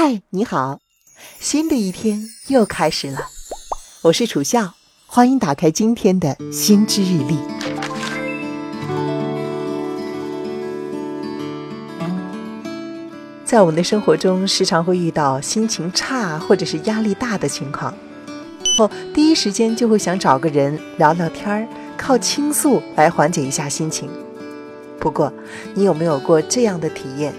嗨，你好，新的一天又开始了。我是楚笑，欢迎打开今天的心之日历。在我们的生活中，时常会遇到心情差或者是压力大的情况，后第一时间就会想找个人聊聊天儿，靠倾诉来缓解一下心情。不过，你有没有过这样的体验？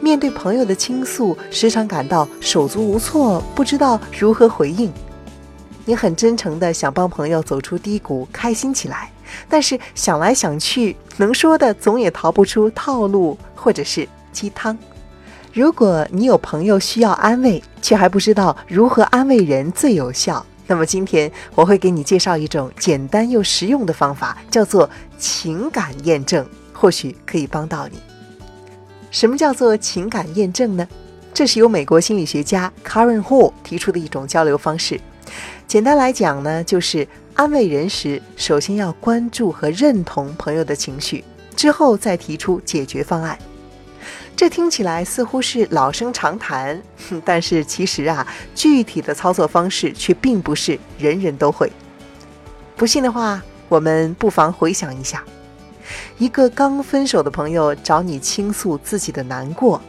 面对朋友的倾诉，时常感到手足无措，不知道如何回应。你很真诚地想帮朋友走出低谷，开心起来，但是想来想去，能说的总也逃不出套路或者是鸡汤。如果你有朋友需要安慰，却还不知道如何安慰人最有效，那么今天我会给你介绍一种简单又实用的方法，叫做情感验证，或许可以帮到你。什么叫做情感验证呢？这是由美国心理学家 Karen Hall 提出的一种交流方式。简单来讲呢，就是安慰人时，首先要关注和认同朋友的情绪，之后再提出解决方案。这听起来似乎是老生常谈，但是其实啊，具体的操作方式却并不是人人都会。不信的话，我们不妨回想一下。一个刚分手的朋友找你倾诉自己的难过，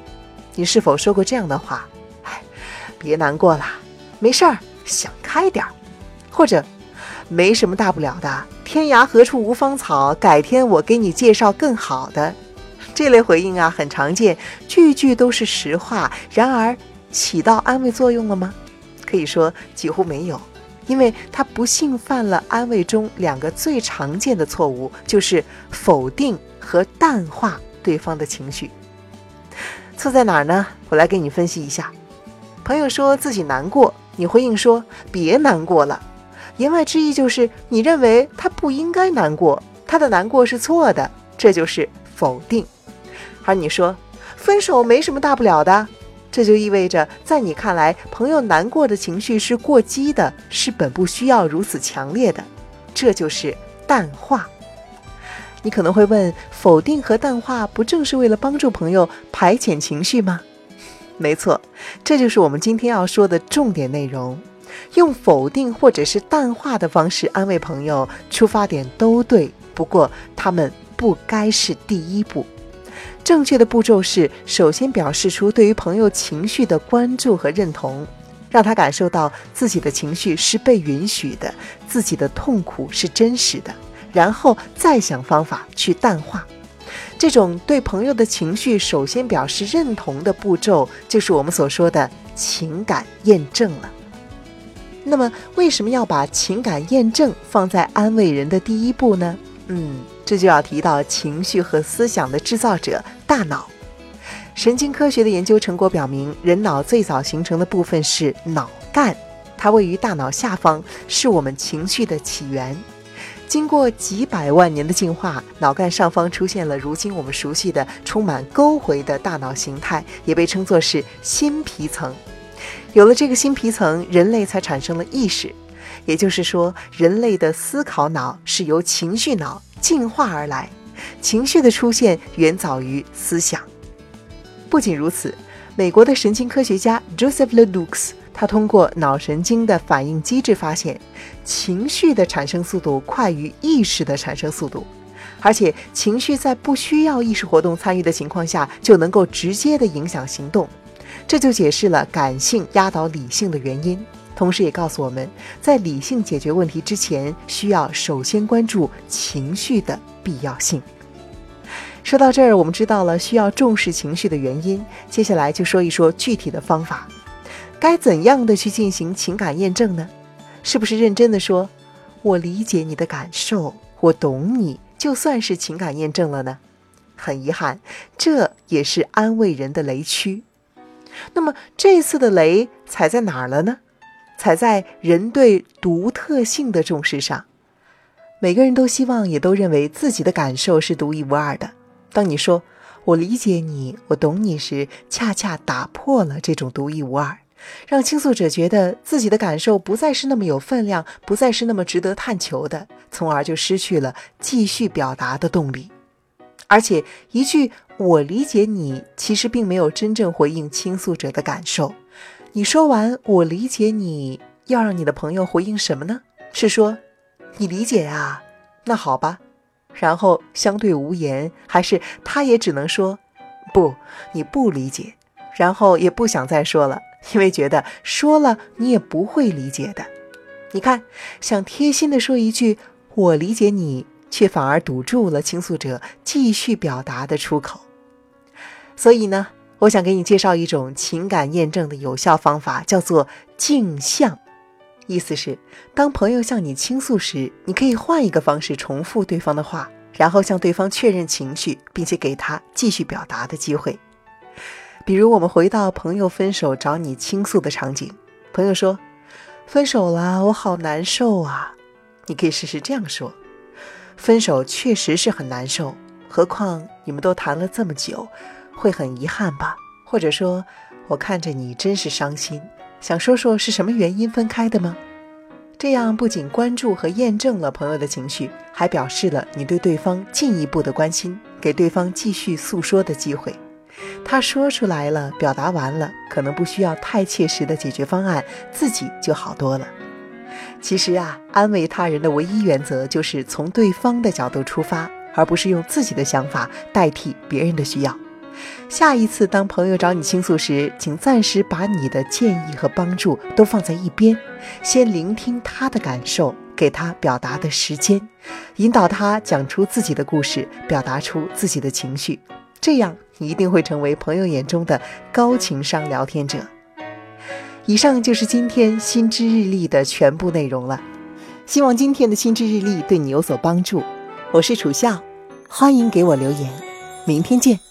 你是否说过这样的话？哎，别难过了，没事儿，想开点儿，或者没什么大不了的，天涯何处无芳草，改天我给你介绍更好的。这类回应啊，很常见，句句都是实话。然而，起到安慰作用了吗？可以说几乎没有。因为他不幸犯了安慰中两个最常见的错误，就是否定和淡化对方的情绪。错在哪儿呢？我来给你分析一下。朋友说自己难过，你回应说别难过了，言外之意就是你认为他不应该难过，他的难过是错的，这就是否定。而你说分手没什么大不了的。这就意味着，在你看来，朋友难过的情绪是过激的，是本不需要如此强烈的，这就是淡化。你可能会问：否定和淡化不正是为了帮助朋友排遣情绪吗？没错，这就是我们今天要说的重点内容。用否定或者是淡化的方式安慰朋友，出发点都对，不过他们不该是第一步。正确的步骤是：首先表示出对于朋友情绪的关注和认同，让他感受到自己的情绪是被允许的，自己的痛苦是真实的，然后再想方法去淡化。这种对朋友的情绪首先表示认同的步骤，就是我们所说的情感验证了。那么，为什么要把情感验证放在安慰人的第一步呢？嗯。这就要提到情绪和思想的制造者——大脑。神经科学的研究成果表明，人脑最早形成的部分是脑干，它位于大脑下方，是我们情绪的起源。经过几百万年的进化，脑干上方出现了如今我们熟悉的充满沟回的大脑形态，也被称作是新皮层。有了这个新皮层，人类才产生了意识。也就是说，人类的思考脑是由情绪脑。进化而来，情绪的出现远早于思想。不仅如此，美国的神经科学家 Joseph LeDoux，他通过脑神经的反应机制发现，情绪的产生速度快于意识的产生速度，而且情绪在不需要意识活动参与的情况下，就能够直接的影响行动。这就解释了感性压倒理性的原因。同时也告诉我们，在理性解决问题之前，需要首先关注情绪的必要性。说到这儿，我们知道了需要重视情绪的原因，接下来就说一说具体的方法，该怎样的去进行情感验证呢？是不是认真的说，我理解你的感受，我懂你，就算是情感验证了呢？很遗憾，这也是安慰人的雷区。那么这次的雷踩在哪儿了呢？踩在人对独特性的重视上，每个人都希望，也都认为自己的感受是独一无二的。当你说“我理解你，我懂你”时，恰恰打破了这种独一无二，让倾诉者觉得自己的感受不再是那么有分量，不再是那么值得探求的，从而就失去了继续表达的动力。而且，一句“我理解你，其实并没有真正回应倾诉者的感受。你说完“我理解你”，要让你的朋友回应什么呢？是说你理解啊？那好吧，然后相对无言，还是他也只能说不，你不理解，然后也不想再说了，因为觉得说了你也不会理解的。你看，想贴心的说一句“我理解你”，却反而堵住了倾诉者继续表达的出口。所以呢？我想给你介绍一种情感验证的有效方法，叫做镜像。意思是，当朋友向你倾诉时，你可以换一个方式重复对方的话，然后向对方确认情绪，并且给他继续表达的机会。比如，我们回到朋友分手找你倾诉的场景，朋友说：“分手了，我好难受啊。”你可以试试这样说：“分手确实是很难受，何况你们都谈了这么久。”会很遗憾吧？或者说，我看着你真是伤心，想说说是什么原因分开的吗？这样不仅关注和验证了朋友的情绪，还表示了你对对方进一步的关心，给对方继续诉说的机会。他说出来了，表达完了，可能不需要太切实的解决方案，自己就好多了。其实啊，安慰他人的唯一原则就是从对方的角度出发，而不是用自己的想法代替别人的需要。下一次当朋友找你倾诉时，请暂时把你的建议和帮助都放在一边，先聆听他的感受，给他表达的时间，引导他讲出自己的故事，表达出自己的情绪，这样你一定会成为朋友眼中的高情商聊天者。以上就是今天心知日历的全部内容了，希望今天的心知日历对你有所帮助。我是楚笑，欢迎给我留言，明天见。